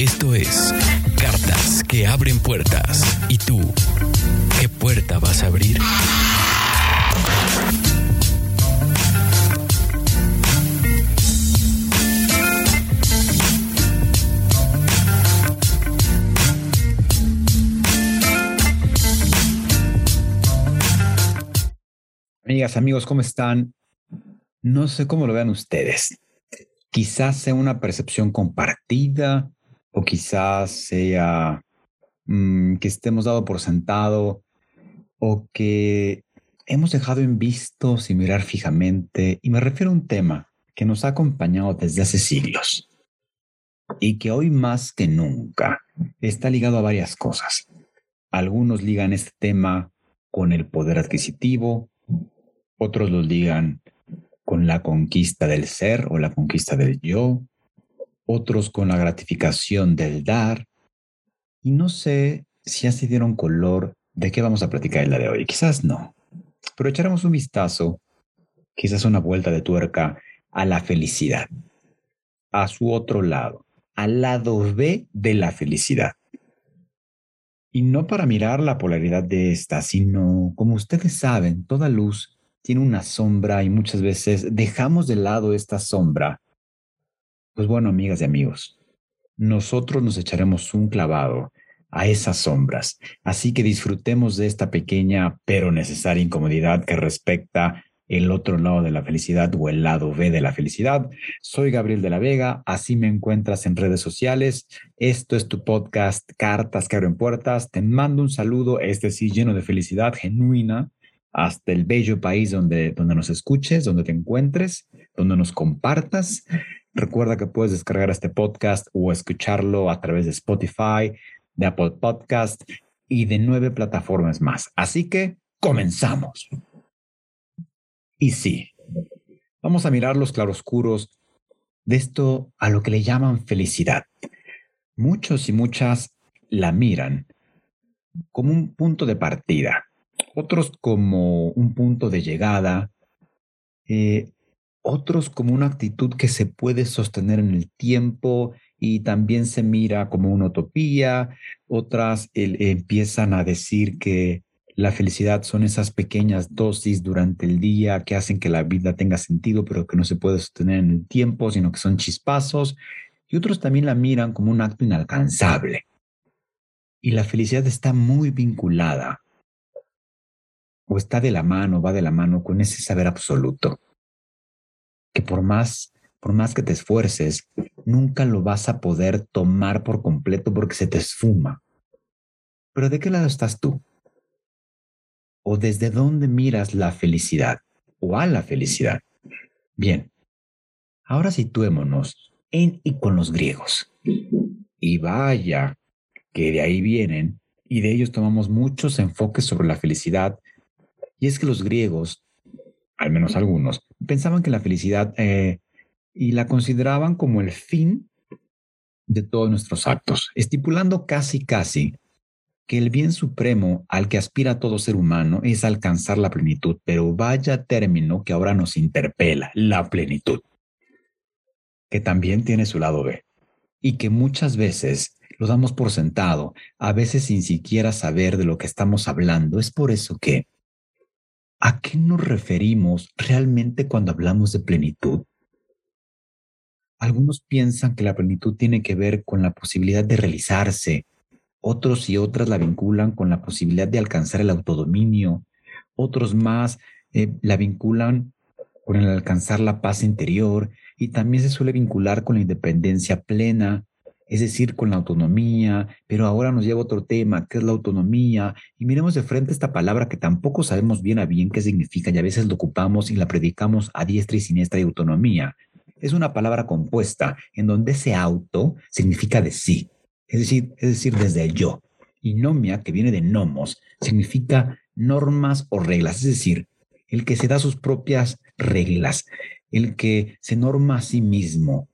Esto es Cartas que abren puertas. ¿Y tú? ¿Qué puerta vas a abrir? Amigas, amigos, ¿cómo están? No sé cómo lo vean ustedes. Quizás sea una percepción compartida o quizás sea mm, que estemos dado por sentado o que hemos dejado en visto sin mirar fijamente. Y me refiero a un tema que nos ha acompañado desde hace siglos y que hoy más que nunca está ligado a varias cosas. Algunos ligan este tema con el poder adquisitivo, otros lo ligan con la conquista del ser o la conquista del yo, otros con la gratificación del dar. Y no sé si ya se dieron color de qué vamos a platicar el día de hoy. Quizás no, pero echaremos un vistazo, quizás una vuelta de tuerca a la felicidad, a su otro lado, al lado B de la felicidad. Y no para mirar la polaridad de esta, sino, como ustedes saben, toda luz tiene una sombra y muchas veces dejamos de lado esta sombra pues bueno, amigas y amigos, nosotros nos echaremos un clavado a esas sombras. Así que disfrutemos de esta pequeña pero necesaria incomodidad que respecta el otro lado de la felicidad o el lado B de la felicidad. Soy Gabriel de la Vega, así me encuentras en redes sociales. Esto es tu podcast Cartas que abren puertas. Te mando un saludo, este sí, lleno de felicidad genuina, hasta el bello país donde, donde nos escuches, donde te encuentres, donde nos compartas. Recuerda que puedes descargar este podcast o escucharlo a través de Spotify, de Apple Podcast y de nueve plataformas más. Así que comenzamos. Y sí, vamos a mirar los claroscuros de esto a lo que le llaman felicidad. Muchos y muchas la miran como un punto de partida, otros como un punto de llegada, eh, otros como una actitud que se puede sostener en el tiempo y también se mira como una utopía, otras empiezan a decir que la felicidad son esas pequeñas dosis durante el día que hacen que la vida tenga sentido, pero que no se puede sostener en el tiempo, sino que son chispazos, y otros también la miran como un acto inalcanzable. Y la felicidad está muy vinculada, o está de la mano, va de la mano con ese saber absoluto que por más, por más que te esfuerces, nunca lo vas a poder tomar por completo porque se te esfuma. Pero ¿de qué lado estás tú? ¿O desde dónde miras la felicidad o a la felicidad? Bien, ahora situémonos en y con los griegos. Y vaya que de ahí vienen y de ellos tomamos muchos enfoques sobre la felicidad. Y es que los griegos al menos algunos, pensaban que la felicidad eh, y la consideraban como el fin de todos nuestros actos, estipulando casi, casi que el bien supremo al que aspira todo ser humano es alcanzar la plenitud, pero vaya término que ahora nos interpela, la plenitud, que también tiene su lado B, y que muchas veces lo damos por sentado, a veces sin siquiera saber de lo que estamos hablando. Es por eso que ¿A qué nos referimos realmente cuando hablamos de plenitud? Algunos piensan que la plenitud tiene que ver con la posibilidad de realizarse, otros y otras la vinculan con la posibilidad de alcanzar el autodominio, otros más eh, la vinculan con el alcanzar la paz interior y también se suele vincular con la independencia plena, es decir, con la autonomía, pero ahora nos lleva otro tema, que es la autonomía, y miremos de frente esta palabra que tampoco sabemos bien a bien qué significa y a veces lo ocupamos y la predicamos a diestra y siniestra de autonomía. Es una palabra compuesta en donde ese auto significa de sí, es decir, es decir, desde el yo. Y nomia, que viene de nomos, significa normas o reglas, es decir, el que se da sus propias reglas, el que se norma a sí mismo.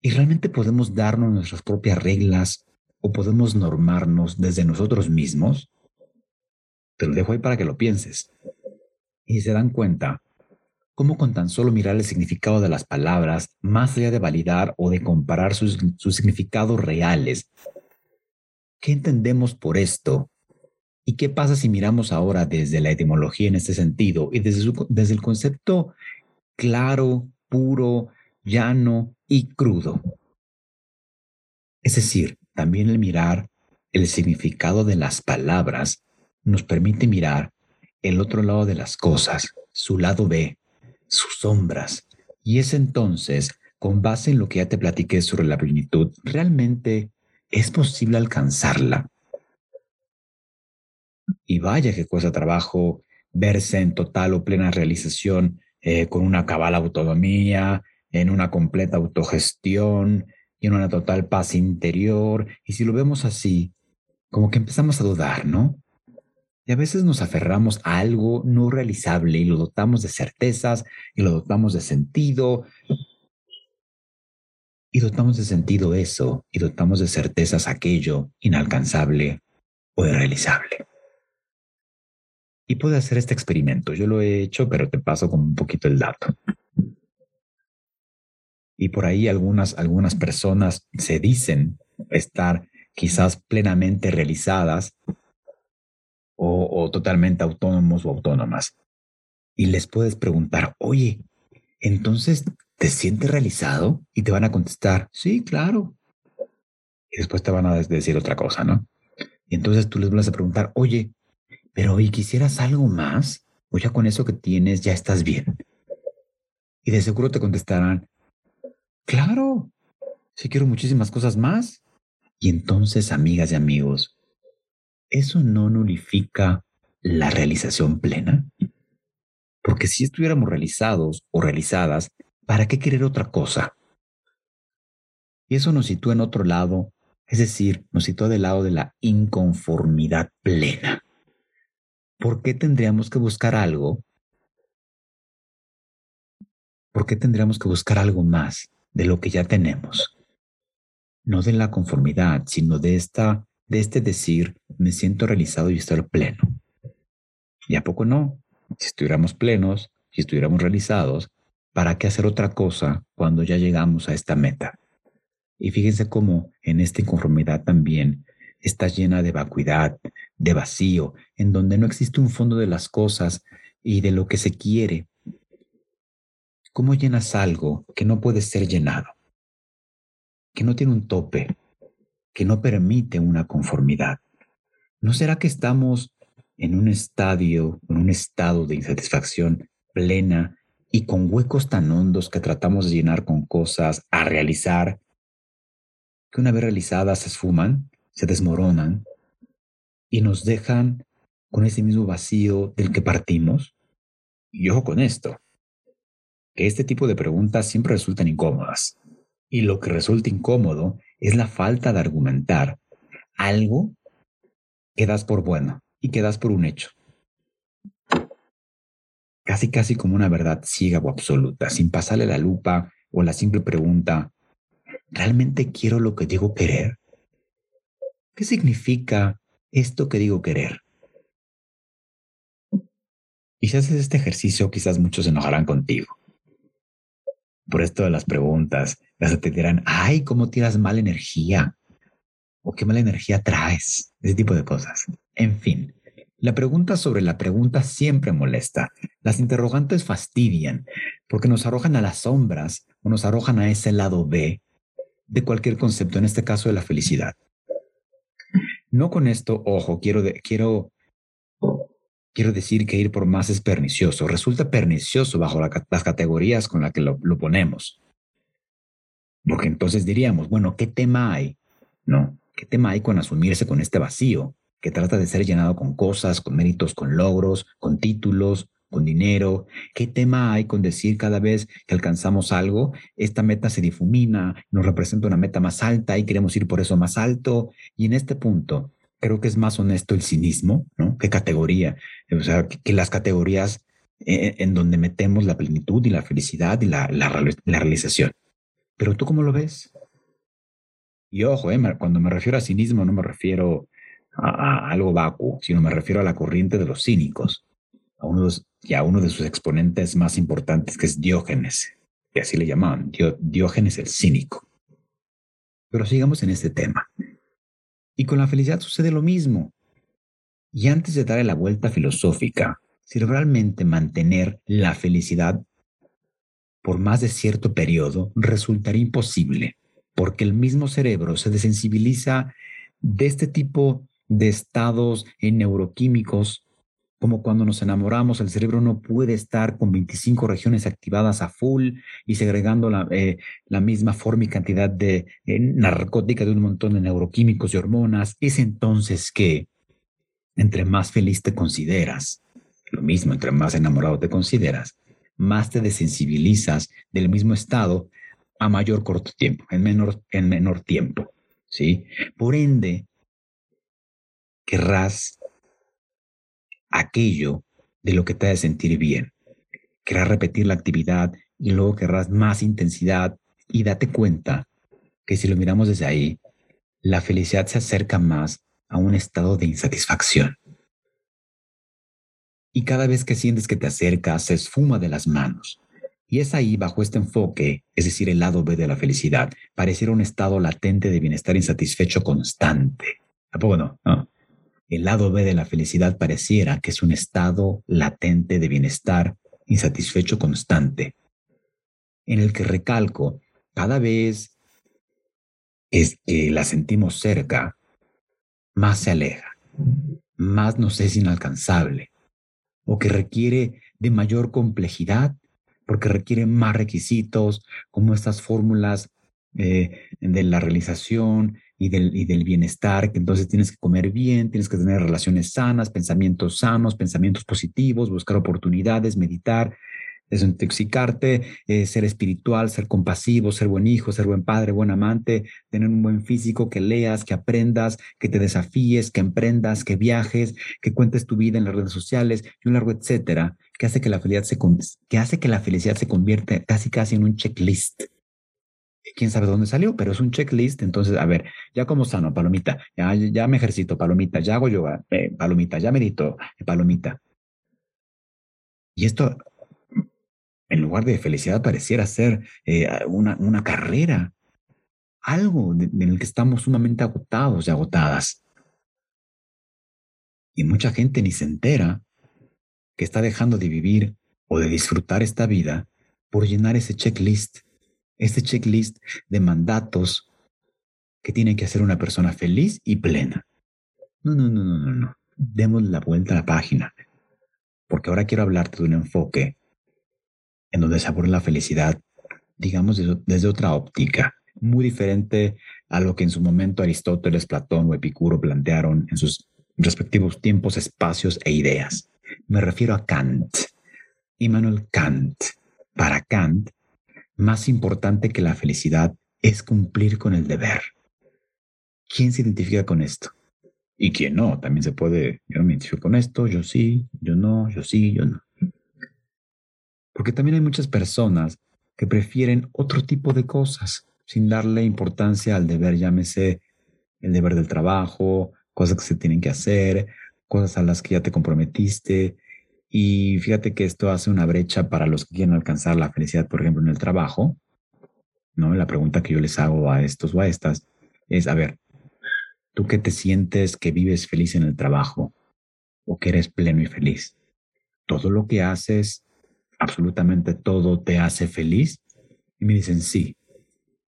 ¿Y realmente podemos darnos nuestras propias reglas o podemos normarnos desde nosotros mismos? Te lo dejo ahí para que lo pienses. Y se dan cuenta cómo con tan solo mirar el significado de las palabras, más allá de validar o de comparar sus, significados reales, ¿qué entendemos por esto? ¿Y qué pasa si miramos ahora desde la etimología en este sentido y desde, desde el concepto claro, puro, llano y crudo? Es decir, también el mirar el significado de las palabras nos permite mirar el otro lado de las cosas, su lado B, sus sombras. Y es entonces, con base en lo que ya te platiqué sobre la plenitud, realmente es posible alcanzarla. Y vaya que cuesta trabajo verse en total o plena realización eh, con una cabal autonomía, en una completa autogestión y en una total paz interior. Y si lo vemos así, como que empezamos a dudar, ¿no? Y a veces nos aferramos a algo no realizable y lo dotamos de certezas y lo dotamos de sentido. Y dotamos de sentido eso y dotamos de certezas aquello inalcanzable o irrealizable. Y puede hacer este experimento. Yo lo he hecho, pero te paso como un poquito el dato. Y por ahí algunas, algunas personas se dicen estar quizás plenamente realizadas o, totalmente autónomos o autónomas. Y les puedes preguntar, oye, entonces, ¿te sientes realizado? Y te van a contestar, sí, claro. Y después te van a decir otra cosa, ¿no? Y entonces tú les vas a preguntar, oye, pero ¿y quisieras algo más? O ya con eso que tienes ya estás bien. Y de seguro te contestarán, claro, sí quiero muchísimas cosas más. Y entonces, amigas y amigos, ¿eso no nulifica la realización plena? Porque si estuviéramos realizados o realizadas, ¿para qué querer otra cosa? Y eso nos sitúa en otro lado, es decir, nos sitúa del lado de la inconformidad plena. ¿Por qué tendríamos que buscar algo? ¿Por qué tendríamos que buscar algo más de lo que ya tenemos? No de la conformidad, sino de esta de este decir, me siento realizado y estoy pleno. ¿Y a poco no? Si estuviéramos plenos, si estuviéramos realizados, ¿para qué hacer otra cosa cuando ya llegamos a esta meta? Y fíjense cómo en esta inconformidad también está llena de vacuidad, de vacío, en donde no existe un fondo de las cosas y de lo que se quiere. ¿Cómo llenas algo que no puede ser llenado? Que no tiene un tope, que no permite una conformidad. ¿No será que estamos en un estadio, en un estado de insatisfacción plena y con huecos tan hondos que tratamos de llenar con cosas a realizar, que una vez realizadas se esfuman, se desmoronan y nos dejan con ese mismo vacío del que partimos? Y ojo con esto, que este tipo de preguntas siempre resultan incómodas. Y lo que resulta incómodo es la falta de argumentar algo que das por bueno y que das por un hecho. Casi, casi como una verdad ciega o absoluta, sin pasarle la lupa o la simple pregunta, ¿realmente quiero lo que digo querer? ¿Qué significa esto que digo querer? Y si haces este ejercicio, quizás muchos se enojarán contigo por esto de las preguntas, las te dirán, ay, ¿cómo tiras mala energía? ¿O qué mala energía traes? Ese tipo de cosas. En fin, la pregunta sobre la pregunta siempre molesta. Las interrogantes fastidian porque nos arrojan a las sombras o nos arrojan a ese lado B de cualquier concepto, en este caso de la felicidad. No con esto, ojo, quiero, quiero quiero decir que ir por más es pernicioso. Resulta pernicioso bajo las categorías con las que lo, ponemos. Porque entonces diríamos, bueno, ¿qué tema hay? No, ¿qué tema hay con asumirse con este vacío que trata de ser llenado con cosas, con méritos, con logros, con títulos, con dinero? ¿Qué tema hay con decir cada vez que alcanzamos algo, esta meta se difumina, nos representa una meta más alta y queremos ir por eso más alto? Y en este punto, creo que es más honesto el cinismo, ¿no? ¿Qué categoría? O sea, que, las categorías eh, en, donde metemos la plenitud y la felicidad y la, la, realización. Pero tú cómo lo ves? Y ojo, eh, cuando me refiero a cinismo no me refiero a, algo vacuo, sino me refiero a la corriente de los cínicos, a uno y a uno de sus exponentes más importantes que es Diógenes, que así le llamaban, Diógenes el cínico. Pero sigamos en este tema. Y con la felicidad sucede lo mismo. Y antes de darle la vuelta filosófica, si realmente mantener la felicidad por más de cierto periodo resultaría imposible, porque el mismo cerebro se desensibiliza de este tipo de estados neuroquímicos como cuando nos enamoramos, el cerebro no puede estar con 25 regiones activadas a full y segregando la, eh, la misma forma y cantidad de eh, narcótica de un montón de neuroquímicos y hormonas. Es entonces que entre más feliz te consideras, lo mismo, entre más enamorado te consideras, más te desensibilizas del mismo estado a mayor corto tiempo, en menor, en menor tiempo. ¿sí? Por ende, querrás aquello de lo que te hace sentir bien. Querrás repetir la actividad y luego querrás más intensidad y date cuenta que si lo miramos desde ahí, la felicidad se acerca más a un estado de insatisfacción. Y cada vez que sientes que te acercas, se esfuma de las manos. Y es ahí, bajo este enfoque, es decir, el lado B de la felicidad, pareciera un estado latente de bienestar insatisfecho constante. ¿A poco no? no? El lado B de la felicidad pareciera que es un estado latente de bienestar insatisfecho constante, en el que recalco, cada vez es que la sentimos cerca, más se aleja, más nos es inalcanzable, o que requiere de mayor complejidad, porque requiere más requisitos, como estas fórmulas eh, de la realización y del, y del bienestar, que entonces tienes que comer bien, tienes que tener relaciones sanas, pensamientos sanos, pensamientos positivos, buscar oportunidades, meditar, desintoxicarte, eh, ser espiritual, ser compasivo, ser buen hijo, ser buen padre, buen amante, tener un buen físico, que leas, que aprendas, que te desafíes, que emprendas, que viajes, que cuentes tu vida en las redes sociales y un largo etcétera, que hace que la felicidad se, que hace que la felicidad se convierta casi casi en un checklist quién sabe dónde salió, pero es un checklist. Entonces, a ver, ya como sano, palomita, ya, ya me ejercito, palomita, ya hago yoga, eh, palomita, ya medito, eh, palomita. Y esto, en lugar de felicidad, pareciera ser eh, una, una carrera, algo en el que estamos sumamente agotados y agotadas. Y mucha gente ni se entera que está dejando de vivir o de disfrutar esta vida por llenar ese checklist este checklist de mandatos que tiene que hacer una persona feliz y plena. No, no, no, no, no, no. Demos la vuelta a la página, porque ahora quiero hablarte de un enfoque en donde se aborda la felicidad, digamos, desde otra óptica, muy diferente a lo que en su momento Aristóteles, Platón o Epicuro plantearon en sus respectivos tiempos, espacios e ideas. Me refiero a Kant, Immanuel Kant. Para Kant, más importante que la felicidad es cumplir con el deber. ¿Quién se identifica con esto? Y quién no, también se puede, yo me identifico con esto, yo sí, yo no, yo sí, yo no. Porque también hay muchas personas que prefieren otro tipo de cosas sin darle importancia al deber, llámese el deber del trabajo, cosas que se tienen que hacer, cosas a las que ya te comprometiste, y fíjate que esto hace una brecha para los que quieren alcanzar la felicidad, por ejemplo, en el trabajo. ¿no? La pregunta que yo les hago a estos o a estas es, a ver, ¿tú qué te sientes que vives feliz en el trabajo o que eres pleno y feliz? ¿Todo lo que haces, absolutamente todo, te hace feliz? Y me dicen, sí.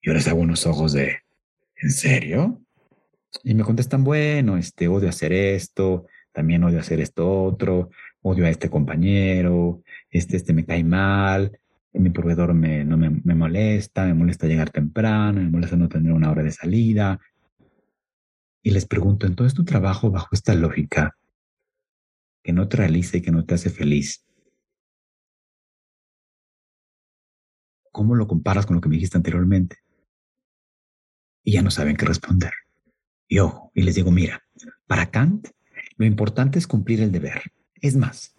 Y ahora les hago unos ojos de, ¿en serio? Y me contestan, bueno, este, odio hacer esto, también odio hacer esto otro, odio a este compañero, este, este me cae mal, mi proveedor me, no me, me molesta, me molesta llegar temprano, me molesta no tener una hora de salida. Y les pregunto, entonces tu trabajo bajo esta lógica que no te realiza y que no te hace feliz, ¿cómo lo comparas con lo que me dijiste anteriormente? Y ya no saben qué responder. Y ojo, y les digo, mira, Para Kant, lo importante es cumplir el deber. Es más,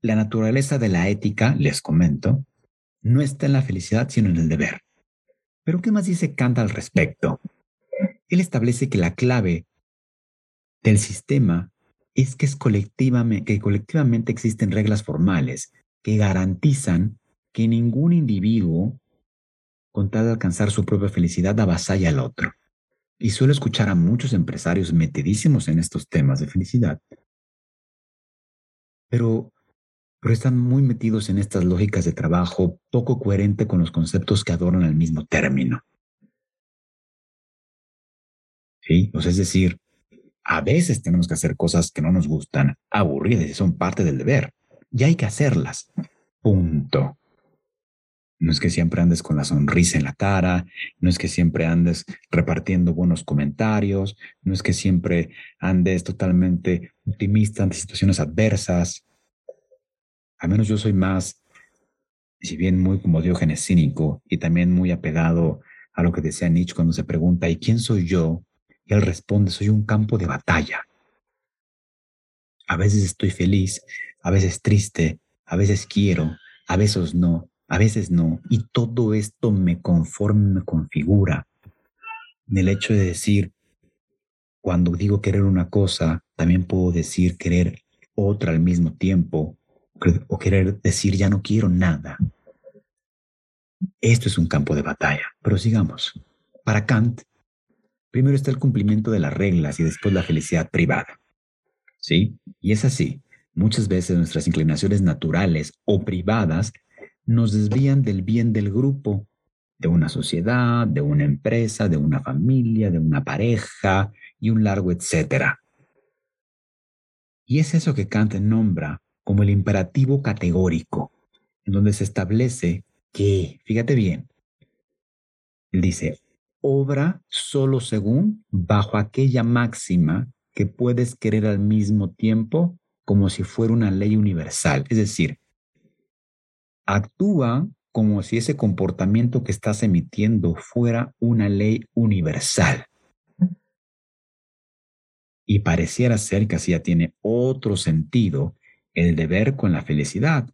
la naturaleza de la ética, les comento, no está en la felicidad, sino en el deber. Pero ¿qué más dice Kant al respecto? Él establece que la clave del sistema es que, es colectivamente, que colectivamente existen reglas formales que garantizan que ningún individuo, con tal de alcanzar su propia felicidad, avasalla al otro. Y suelo escuchar a muchos empresarios metidísimos en estos temas de felicidad. Pero, pero están muy metidos en estas lógicas de trabajo poco coherente con los conceptos que adornan el mismo término. ¿Sí? Sea, es decir, a veces tenemos que hacer cosas que no nos gustan, aburridas y son parte del deber. Y hay que hacerlas. Punto. No es que siempre andes con la sonrisa en la cara, no es que siempre andes repartiendo buenos comentarios, no es que siempre andes totalmente optimista ante situaciones adversas. Al menos yo soy más, si bien muy como diógenes cínico y también muy apegado a lo que decía Nietzsche cuando se pregunta, ¿y quién soy yo? Y él responde, soy un campo de batalla. A veces estoy feliz, a veces triste, a veces quiero, a veces no, a veces no. Y todo esto me conforma, me configura. En el hecho de decir, cuando digo querer una cosa, también puedo decir querer otra al mismo tiempo, o querer decir ya no quiero nada. Esto es un campo de batalla, pero sigamos. Para Kant, primero está el cumplimiento de las reglas y después la felicidad privada. ¿Sí? Y es así. Muchas veces nuestras inclinaciones naturales o privadas nos desvían del bien del grupo, de una sociedad, de una empresa, de una familia, de una pareja y un largo etcétera. Y es eso que Kant nombra como el imperativo categórico, en donde se establece que, fíjate bien, él dice, obra solo según bajo aquella máxima que puedes querer al mismo tiempo como si fuera una ley universal. Es decir, actúa como si ese comportamiento que estás emitiendo fuera una ley universal. Y pareciera ser que así ya tiene otro sentido el deber con la felicidad,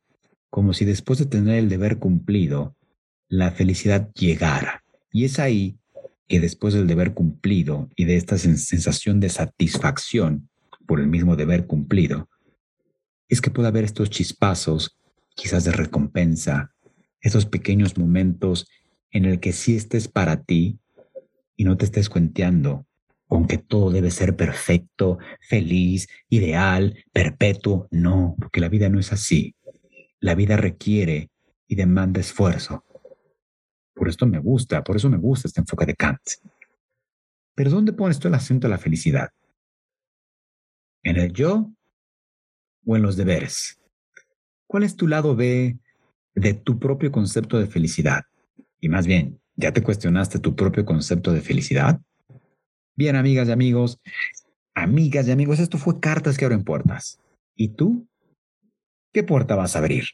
como si después de tener el deber cumplido, la felicidad llegara. Y es ahí que después del deber cumplido y de esta sensación de satisfacción por el mismo deber cumplido, es que puede haber estos chispazos quizás de recompensa, esos pequeños momentos en el que sí estés para ti y no te estés cuenteando con que todo debe ser perfecto, feliz, ideal, perpetuo. No, porque la vida no es así. La vida requiere y demanda esfuerzo. Por esto me gusta, por eso me gusta este enfoque de Kant. Pero ¿dónde pones tú el acento de la felicidad? ¿En el yo o en los deberes? ¿Cuál es tu lado B de tu propio concepto de felicidad? Y más bien, ¿ya te cuestionaste tu propio concepto de felicidad? Bien, amigas y amigos, amigas y amigos, esto fue Cartas que abren puertas. ¿Y tú? ¿Qué puerta vas a abrir?